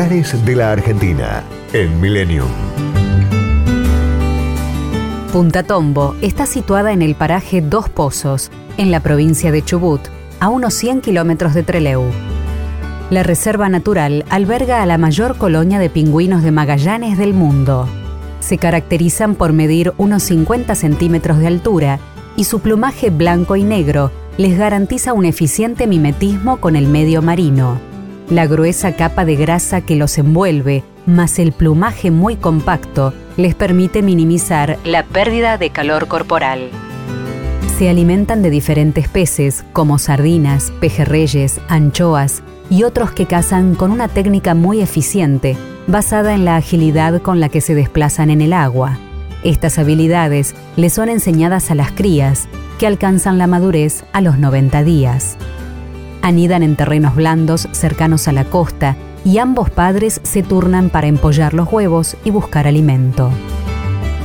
De la Argentina en Millennium. Punta Tombo está situada en el paraje Dos Pozos, en la provincia de Chubut, a unos 100 kilómetros de Trelew. La reserva natural alberga a la mayor colonia de pingüinos de Magallanes del mundo. Se caracterizan por medir unos 50 centímetros de altura y su plumaje blanco y negro les garantiza un eficiente mimetismo con el medio marino. La gruesa capa de grasa que los envuelve, más el plumaje muy compacto, les permite minimizar la pérdida de calor corporal. Se alimentan de diferentes peces como sardinas, pejerreyes, anchoas y otros que cazan con una técnica muy eficiente, basada en la agilidad con la que se desplazan en el agua. Estas habilidades les son enseñadas a las crías, que alcanzan la madurez a los 90 días. Anidan en terrenos blandos cercanos a la costa y ambos padres se turnan para empollar los huevos y buscar alimento.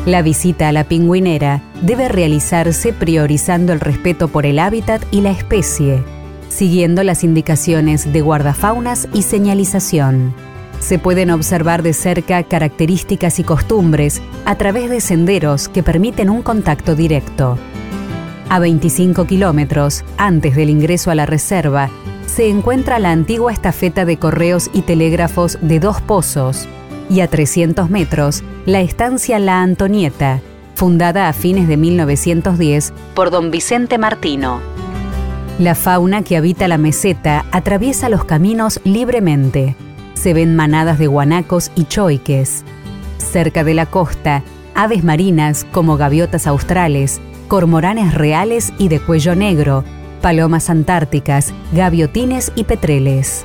La visita a la pingüinera debe realizarse priorizando el respeto por el hábitat y la especie, siguiendo las indicaciones de guardafaunas y señalización. Se pueden observar de cerca características y costumbres a través de senderos que permiten un contacto directo. A 25 kilómetros, antes del ingreso a la reserva, se encuentra la antigua estafeta de correos y telégrafos de Dos Pozos y a 300 metros la estancia La Antonieta, fundada a fines de 1910 por don Vicente Martino. La fauna que habita la meseta atraviesa los caminos libremente. Se ven manadas de guanacos y choiques. Cerca de la costa, aves marinas como gaviotas australes, cormoranes reales y de cuello negro, palomas antárticas, gaviotines y petreles.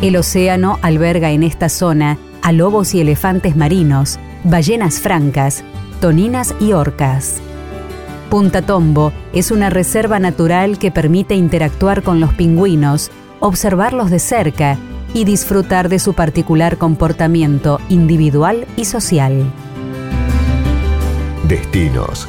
El océano alberga en esta zona a lobos y elefantes marinos, ballenas francas, toninas y orcas. Punta Tombo es una reserva natural que permite interactuar con los pingüinos, observarlos de cerca y disfrutar de su particular comportamiento individual y social. Destinos